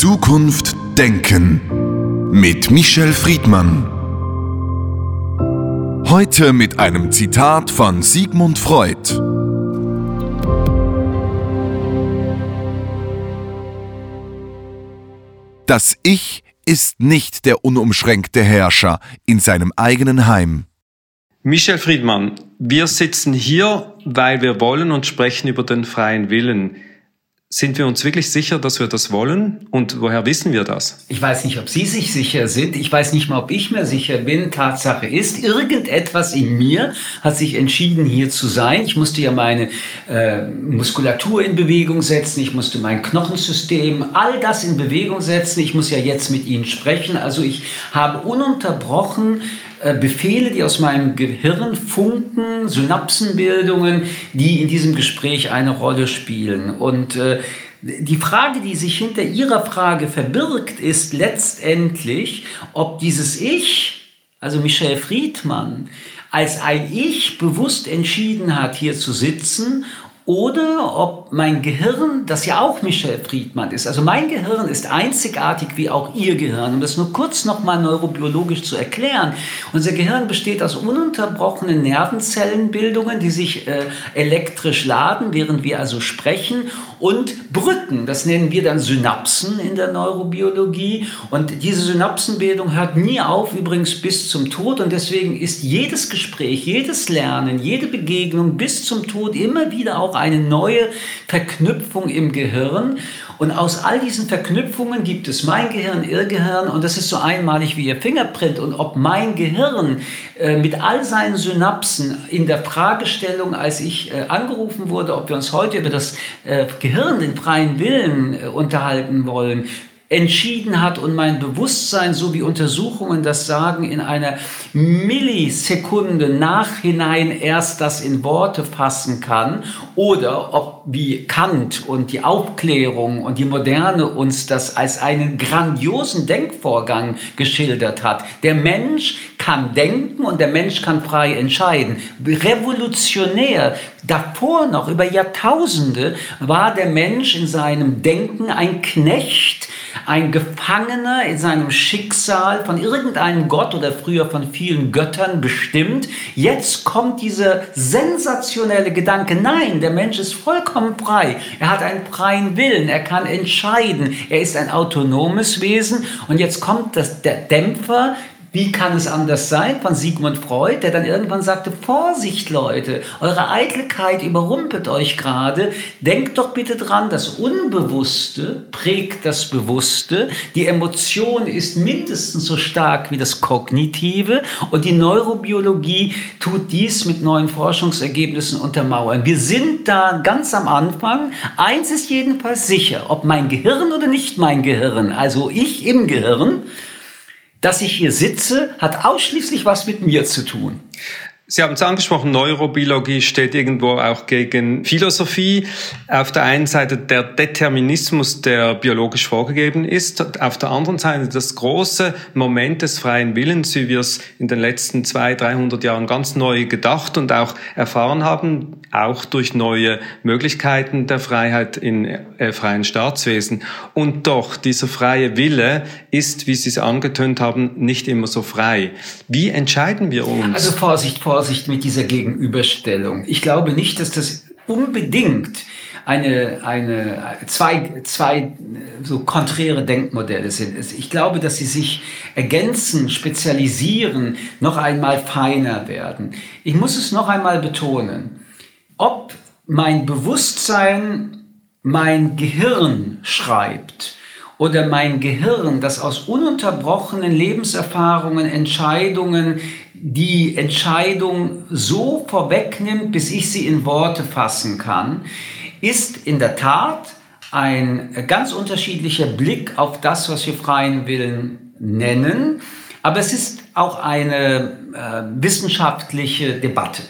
Zukunft denken mit Michel Friedmann. Heute mit einem Zitat von Sigmund Freud. Das Ich ist nicht der unumschränkte Herrscher in seinem eigenen Heim. Michel Friedmann, wir sitzen hier, weil wir wollen und sprechen über den freien Willen. Sind wir uns wirklich sicher, dass wir das wollen? Und woher wissen wir das? Ich weiß nicht, ob Sie sich sicher sind. Ich weiß nicht mal, ob ich mir sicher bin. Tatsache ist, irgendetwas in mir hat sich entschieden, hier zu sein. Ich musste ja meine äh, Muskulatur in Bewegung setzen. Ich musste mein Knochensystem, all das in Bewegung setzen. Ich muss ja jetzt mit Ihnen sprechen. Also ich habe ununterbrochen Befehle, die aus meinem Gehirn funken, Synapsenbildungen, die in diesem Gespräch eine Rolle spielen. Und äh, die Frage, die sich hinter Ihrer Frage verbirgt, ist letztendlich, ob dieses Ich, also Michel Friedmann, als ein Ich bewusst entschieden hat, hier zu sitzen oder ob mein Gehirn, das ja auch Michel Friedmann ist, also mein Gehirn ist einzigartig wie auch Ihr Gehirn, um das nur kurz nochmal neurobiologisch zu erklären. Unser Gehirn besteht aus ununterbrochenen Nervenzellenbildungen, die sich äh, elektrisch laden, während wir also sprechen, und Brücken, das nennen wir dann Synapsen in der Neurobiologie. Und diese Synapsenbildung hört nie auf, übrigens bis zum Tod. Und deswegen ist jedes Gespräch, jedes Lernen, jede Begegnung bis zum Tod immer wieder auch eine neue Verknüpfung im Gehirn. Und aus all diesen Verknüpfungen gibt es mein Gehirn, Ihr Gehirn und das ist so einmalig wie Ihr Fingerprint. Und ob mein Gehirn äh, mit all seinen Synapsen in der Fragestellung, als ich äh, angerufen wurde, ob wir uns heute über das äh, Gehirn, den freien Willen äh, unterhalten wollen, entschieden hat und mein Bewusstsein, so wie Untersuchungen das sagen, in einer Millisekunde nachhinein erst das in Worte fassen kann oder ob wie Kant und die Aufklärung und die Moderne uns das als einen grandiosen Denkvorgang geschildert hat. Der Mensch kann denken und der Mensch kann frei entscheiden. Revolutionär. Davor noch, über Jahrtausende, war der Mensch in seinem Denken ein Knecht, ein Gefangener in seinem Schicksal von irgendeinem Gott oder früher von vielen Göttern bestimmt. Jetzt kommt dieser sensationelle Gedanke, nein, der Mensch ist vollkommen frei. Er hat einen freien Willen, er kann entscheiden, er ist ein autonomes Wesen und jetzt kommt das, der Dämpfer, wie kann es anders sein? Von Sigmund Freud, der dann irgendwann sagte, Vorsicht Leute, eure Eitelkeit überrumpelt euch gerade. Denkt doch bitte dran, das Unbewusste prägt das Bewusste. Die Emotion ist mindestens so stark wie das Kognitive und die Neurobiologie tut dies mit neuen Forschungsergebnissen untermauern. Wir sind da ganz am Anfang. Eins ist jedenfalls sicher, ob mein Gehirn oder nicht mein Gehirn, also ich im Gehirn, dass ich hier sitze, hat ausschließlich was mit mir zu tun. Sie haben es angesprochen, Neurobiologie steht irgendwo auch gegen Philosophie. Auf der einen Seite der Determinismus, der biologisch vorgegeben ist, auf der anderen Seite das große Moment des freien Willens, wie wir es in den letzten zwei, 300 Jahren ganz neu gedacht und auch erfahren haben, auch durch neue Möglichkeiten der Freiheit in äh, freien Staatswesen. Und doch, dieser freie Wille ist, wie Sie es angetönt haben, nicht immer so frei. Wie entscheiden wir uns? Also Vorsicht, Vorsicht. Mit dieser Gegenüberstellung. Ich glaube nicht, dass das unbedingt eine, eine, zwei, zwei so konträre Denkmodelle sind. Ich glaube, dass sie sich ergänzen, spezialisieren, noch einmal feiner werden. Ich muss es noch einmal betonen. Ob mein Bewusstsein mein Gehirn schreibt oder mein Gehirn, das aus ununterbrochenen Lebenserfahrungen, Entscheidungen, die Entscheidung so vorwegnimmt, bis ich sie in Worte fassen kann, ist in der Tat ein ganz unterschiedlicher Blick auf das, was wir freien Willen nennen. Aber es ist auch eine äh, wissenschaftliche Debatte.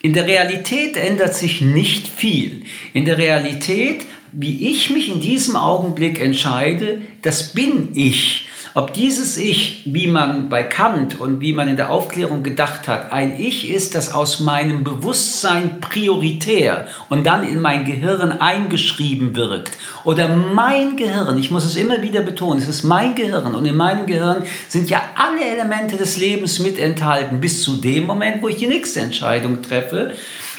In der Realität ändert sich nicht viel. In der Realität, wie ich mich in diesem Augenblick entscheide, das bin ich. Ob dieses Ich, wie man bei Kant und wie man in der Aufklärung gedacht hat, ein Ich ist, das aus meinem Bewusstsein prioritär und dann in mein Gehirn eingeschrieben wirkt. Oder mein Gehirn, ich muss es immer wieder betonen, es ist mein Gehirn und in meinem Gehirn sind ja alle Elemente des Lebens mit enthalten, bis zu dem Moment, wo ich die nächste Entscheidung treffe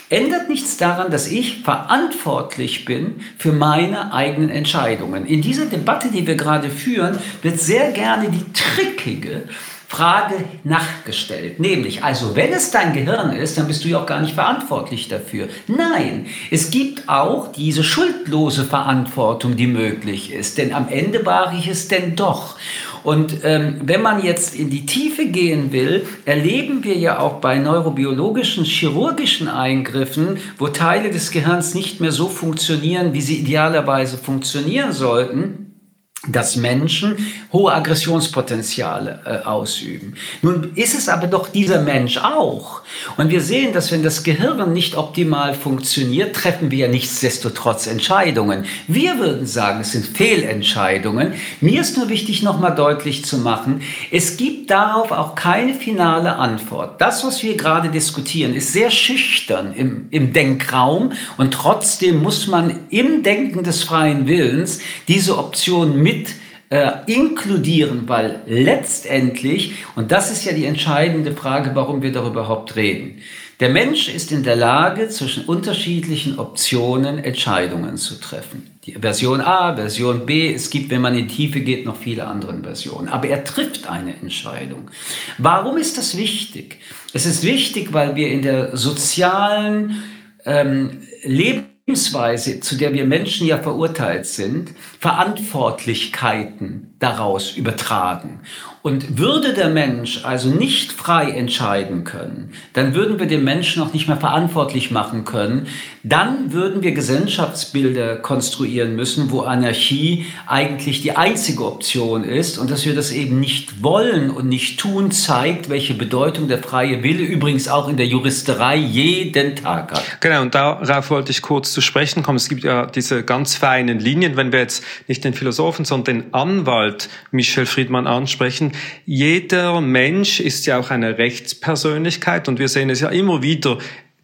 ändert nichts daran, dass ich verantwortlich bin für meine eigenen Entscheidungen. In dieser Debatte, die wir gerade führen, wird sehr gerne die trickige Frage nachgestellt. Nämlich, also wenn es dein Gehirn ist, dann bist du ja auch gar nicht verantwortlich dafür. Nein, es gibt auch diese schuldlose Verantwortung, die möglich ist. Denn am Ende war ich es denn doch. Und ähm, wenn man jetzt in die Tiefe gehen will, erleben wir ja auch bei neurobiologischen, chirurgischen Eingriffen, wo Teile des Gehirns nicht mehr so funktionieren, wie sie idealerweise funktionieren sollten, dass Menschen hohe Aggressionspotenziale äh, ausüben. Nun ist es aber doch dieser Mensch auch. Und wir sehen, dass wenn das Gehirn nicht optimal funktioniert, treffen wir ja nichtsdestotrotz Entscheidungen. Wir würden sagen, es sind Fehlentscheidungen. Mir ist nur wichtig, nochmal deutlich zu machen, es gibt darauf auch keine finale Antwort. Das, was wir gerade diskutieren, ist sehr schüchtern im, im Denkraum und trotzdem muss man im Denken des freien Willens diese Option mit äh, inkludieren, weil letztendlich, und das ist ja die entscheidende Frage, warum wir darüber überhaupt reden, der Mensch ist in der Lage, zwischen unterschiedlichen Optionen Entscheidungen zu treffen. Die Version A, Version B, es gibt, wenn man in die Tiefe geht, noch viele andere Versionen. Aber er trifft eine Entscheidung. Warum ist das wichtig? Es ist wichtig, weil wir in der sozialen ähm, Leben Lebensweise, zu der wir Menschen ja verurteilt sind, Verantwortlichkeiten daraus übertragen. Und würde der Mensch also nicht frei entscheiden können, dann würden wir den Menschen auch nicht mehr verantwortlich machen können. Dann würden wir Gesellschaftsbilder konstruieren müssen, wo Anarchie eigentlich die einzige Option ist. Und dass wir das eben nicht wollen und nicht tun, zeigt, welche Bedeutung der freie Wille übrigens auch in der Juristerei jeden Tag hat. Genau, und darauf wollte ich kurz zu sprechen kommen. Es gibt ja diese ganz feinen Linien, wenn wir jetzt nicht den Philosophen, sondern den Anwalt Michel Friedmann ansprechen jeder Mensch ist ja auch eine Rechtspersönlichkeit und wir sehen es ja immer wieder,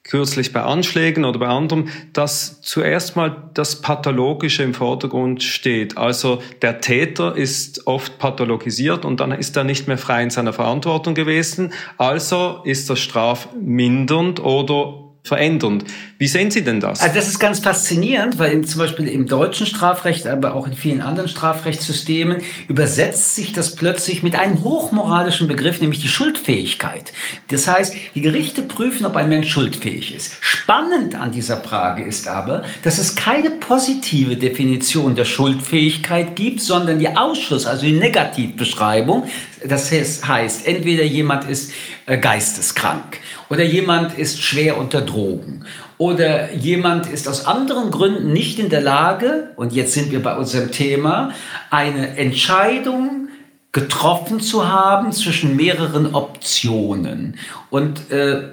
kürzlich bei Anschlägen oder bei anderem, dass zuerst mal das Pathologische im Vordergrund steht. Also der Täter ist oft pathologisiert und dann ist er nicht mehr frei in seiner Verantwortung gewesen. Also ist das strafmindernd oder verändernd. Wie sehen Sie denn das? Also das ist ganz faszinierend, weil zum Beispiel im deutschen Strafrecht, aber auch in vielen anderen Strafrechtssystemen übersetzt sich das plötzlich mit einem hochmoralischen Begriff, nämlich die Schuldfähigkeit. Das heißt, die Gerichte prüfen, ob ein Mensch schuldfähig ist. Spannend an dieser Frage ist aber, dass es keine positive Definition der Schuldfähigkeit gibt, sondern die Ausschluss, also die Negativbeschreibung. Das heißt, entweder jemand ist äh, geisteskrank oder jemand ist schwer unter Drogen oder jemand ist aus anderen Gründen nicht in der Lage, und jetzt sind wir bei unserem Thema, eine Entscheidung getroffen zu haben zwischen mehreren Optionen. Und äh,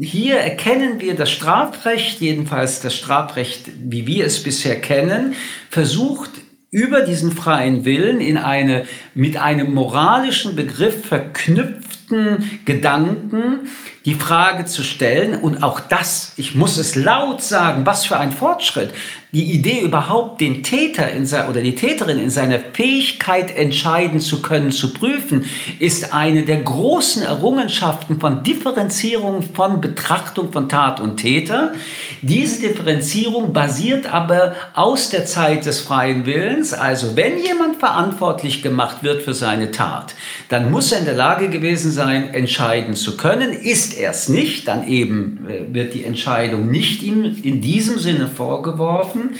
hier erkennen wir, das Strafrecht, jedenfalls das Strafrecht, wie wir es bisher kennen, versucht über diesen freien Willen in eine mit einem moralischen Begriff verknüpften Gedanken die Frage zu stellen und auch das, ich muss es laut sagen, was für ein Fortschritt, die Idee überhaupt den Täter in sein, oder die Täterin in seiner Fähigkeit entscheiden zu können, zu prüfen, ist eine der großen Errungenschaften von Differenzierung von Betrachtung von Tat und Täter. Diese Differenzierung basiert aber aus der Zeit des freien Willens. Also wenn jemand verantwortlich gemacht wird für seine Tat, dann muss er in der Lage gewesen sein, entscheiden zu können. Ist er es nicht, dann eben äh, wird die Entscheidung nicht ihm in diesem Sinne vorgeworfen.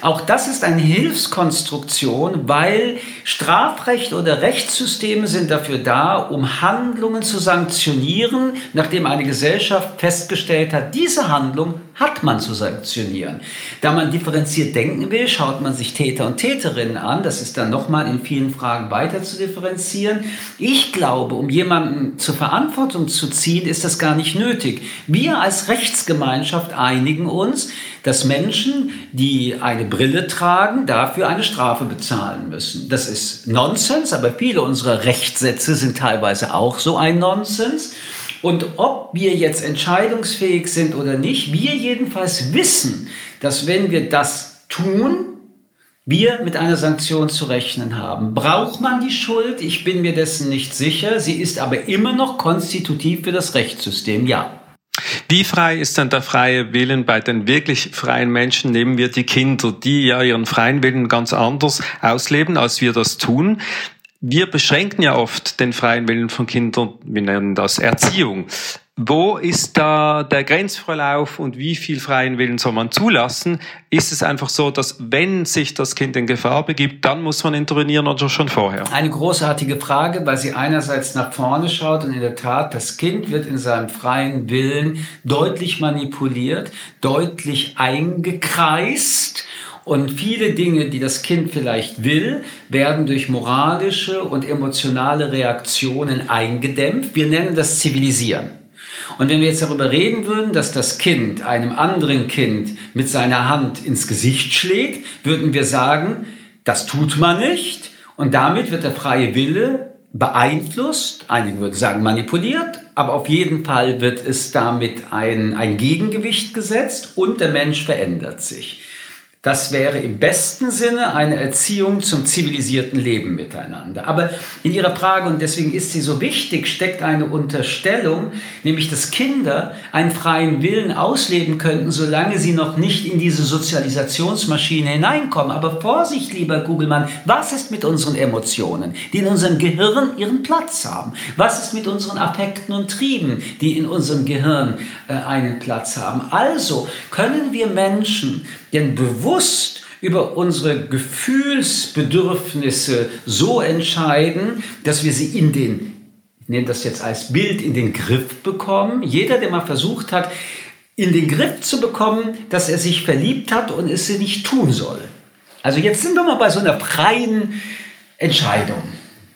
Auch das ist eine Hilfskonstruktion, weil Strafrecht oder Rechtssysteme sind dafür da, um Handlungen zu sanktionieren, nachdem eine Gesellschaft festgestellt hat, diese Handlung hat man zu sanktionieren. Da man differenziert denken will, schaut man sich Täter und Täterinnen an. Das ist dann nochmal in vielen Fragen weiter zu differenzieren. Ich glaube, um jemanden zur Verantwortung zu ziehen, ist das gar nicht nötig. Wir als Rechtsgemeinschaft einigen uns, dass Menschen, die eine Brille tragen, dafür eine Strafe bezahlen müssen. Das ist Nonsens, aber viele unserer Rechtssätze sind teilweise auch so ein Nonsens. Und ob wir jetzt entscheidungsfähig sind oder nicht, wir jedenfalls wissen, dass wenn wir das tun, wir mit einer Sanktion zu rechnen haben. Braucht man die Schuld? Ich bin mir dessen nicht sicher. Sie ist aber immer noch konstitutiv für das Rechtssystem, ja. Wie frei ist dann der freie Willen bei den wirklich freien Menschen? Nehmen wir die Kinder, die ja ihren freien Willen ganz anders ausleben, als wir das tun. Wir beschränken ja oft den freien Willen von Kindern, wir nennen das Erziehung. Wo ist da der Grenzverlauf und wie viel freien Willen soll man zulassen? Ist es einfach so, dass wenn sich das Kind in Gefahr begibt, dann muss man intervenieren oder schon vorher? Eine großartige Frage, weil sie einerseits nach vorne schaut und in der Tat, das Kind wird in seinem freien Willen deutlich manipuliert, deutlich eingekreist. Und viele Dinge, die das Kind vielleicht will, werden durch moralische und emotionale Reaktionen eingedämpft. Wir nennen das Zivilisieren. Und wenn wir jetzt darüber reden würden, dass das Kind einem anderen Kind mit seiner Hand ins Gesicht schlägt, würden wir sagen, das tut man nicht. Und damit wird der freie Wille beeinflusst, einige würden sagen manipuliert, aber auf jeden Fall wird es damit ein, ein Gegengewicht gesetzt und der Mensch verändert sich. Das wäre im besten Sinne eine Erziehung zum zivilisierten Leben miteinander. Aber in Ihrer Frage, und deswegen ist sie so wichtig, steckt eine Unterstellung, nämlich dass Kinder einen freien Willen ausleben könnten, solange sie noch nicht in diese Sozialisationsmaschine hineinkommen. Aber Vorsicht, lieber Kugelmann, was ist mit unseren Emotionen, die in unserem Gehirn ihren Platz haben? Was ist mit unseren Affekten und Trieben, die in unserem Gehirn äh, einen Platz haben? Also können wir Menschen denn bewusst über unsere Gefühlsbedürfnisse so entscheiden, dass wir sie in den, ich nenne das jetzt als Bild, in den Griff bekommen. Jeder, der mal versucht hat, in den Griff zu bekommen, dass er sich verliebt hat und es sie nicht tun soll. Also jetzt sind wir mal bei so einer freien Entscheidung.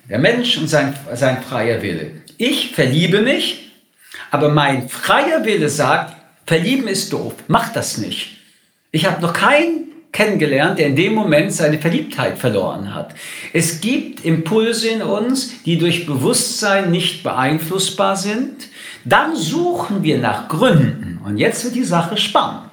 Der Mensch und sein, sein freier Wille. Ich verliebe mich, aber mein freier Wille sagt, verlieben ist doof, mach das nicht. Ich habe noch keinen kennengelernt, der in dem Moment seine Verliebtheit verloren hat. Es gibt Impulse in uns, die durch Bewusstsein nicht beeinflussbar sind. Dann suchen wir nach Gründen. Und jetzt wird die Sache spannend.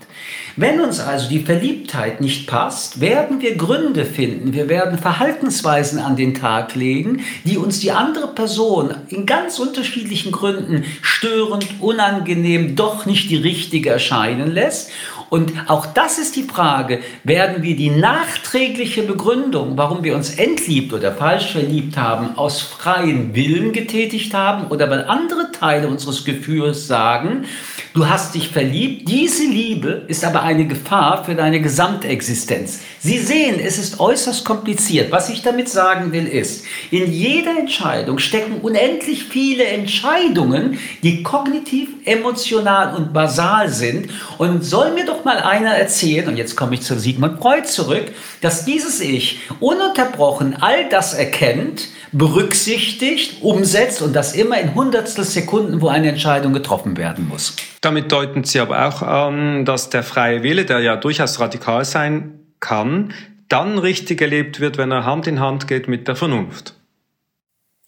Wenn uns also die Verliebtheit nicht passt, werden wir Gründe finden, wir werden Verhaltensweisen an den Tag legen, die uns die andere Person in ganz unterschiedlichen Gründen störend, unangenehm, doch nicht die richtige erscheinen lässt. Und auch das ist die Frage, werden wir die nachträgliche Begründung, warum wir uns entliebt oder falsch verliebt haben, aus freien Willen getätigt haben oder weil andere Teile unseres Gefühls sagen, du hast dich verliebt, diese Liebe ist aber eine Gefahr für deine Gesamtexistenz. Sie sehen, es ist äußerst kompliziert. Was ich damit sagen will, ist, in jeder Entscheidung stecken unendlich viele Entscheidungen, die kognitiv, emotional und basal sind. Und soll mir doch mal einer erzählen, und jetzt komme ich zu Sigmund Freud zurück, dass dieses Ich ununterbrochen all das erkennt, berücksichtigt, umsetzt und das immer in hundertstel Sekunden, wo eine Entscheidung getroffen werden muss. Damit deuten Sie aber auch an, dass der freie Wille, der ja durchaus radikal sein kann, dann richtig erlebt wird, wenn er Hand in Hand geht mit der Vernunft.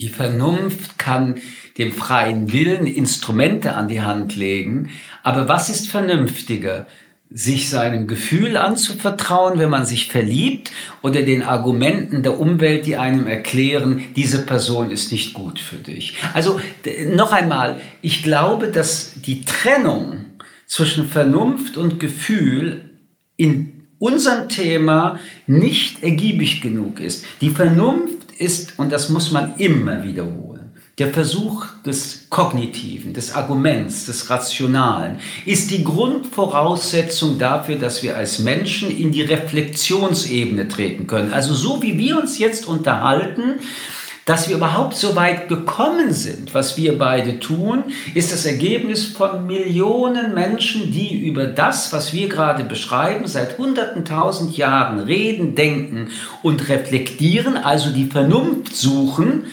Die Vernunft kann dem freien Willen Instrumente an die Hand legen, aber was ist vernünftiger? Sich seinem Gefühl anzuvertrauen, wenn man sich verliebt oder den Argumenten der Umwelt, die einem erklären, diese Person ist nicht gut für dich. Also noch einmal, ich glaube, dass die Trennung zwischen Vernunft und Gefühl in unserem Thema nicht ergiebig genug ist. Die Vernunft ist, und das muss man immer wiederholen, der Versuch des Kognitiven, des Arguments, des Rationalen ist die Grundvoraussetzung dafür, dass wir als Menschen in die Reflexionsebene treten können. Also so wie wir uns jetzt unterhalten, dass wir überhaupt so weit gekommen sind, was wir beide tun, ist das Ergebnis von Millionen Menschen, die über das, was wir gerade beschreiben, seit hunderten tausend Jahren reden, denken und reflektieren, also die Vernunft suchen,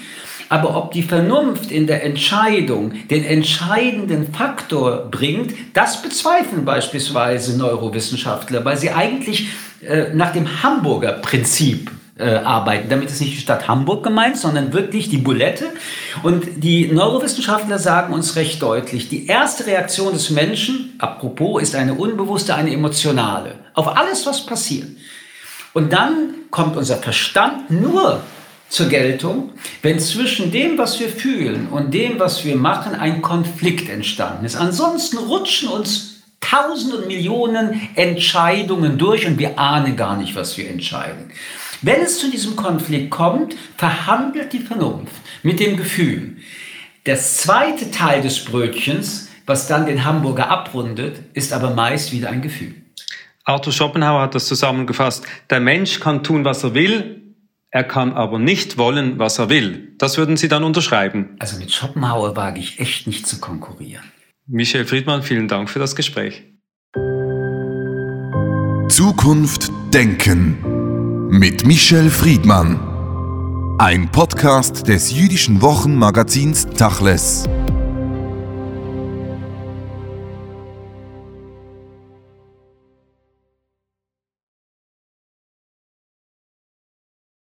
Aber ob die Vernunft in der Entscheidung den entscheidenden Faktor bringt, das bezweifeln beispielsweise Neurowissenschaftler, weil sie eigentlich äh, nach dem Hamburger Prinzip äh, arbeiten. Damit ist nicht die Stadt Hamburg gemeint, sondern wirklich die Bulette. Und die Neurowissenschaftler sagen uns recht deutlich, die erste Reaktion des Menschen, apropos, ist eine unbewusste, eine emotionale. Auf alles, was passiert. Und dann kommt unser Verstand nur zur Geltung, wenn zwischen dem, was wir fühlen und dem, was wir machen, ein Konflikt entstanden ist. Ansonsten rutschen uns tausend und Millionen Entscheidungen durch und wir ahnen gar nicht, was wir entscheiden. Wenn es zu diesem Konflikt kommt, verhandelt die Vernunft mit dem Gefühl. Das zweite Teil des Brötchens, was dann den Hamburger abrundet, ist aber meist wieder ein Gefühl. Arthur Schopenhauer hat das zusammengefasst. Der Mensch kann tun, was er will, er kann aber nicht wollen, was er will. Das würden Sie dann unterschreiben. Also mit Schopenhauer wage ich echt nicht zu konkurrieren. Michel Friedmann, vielen Dank für das Gespräch. Zukunft Denken mit Michel Friedmann. Ein Podcast des jüdischen Wochenmagazins Tachles.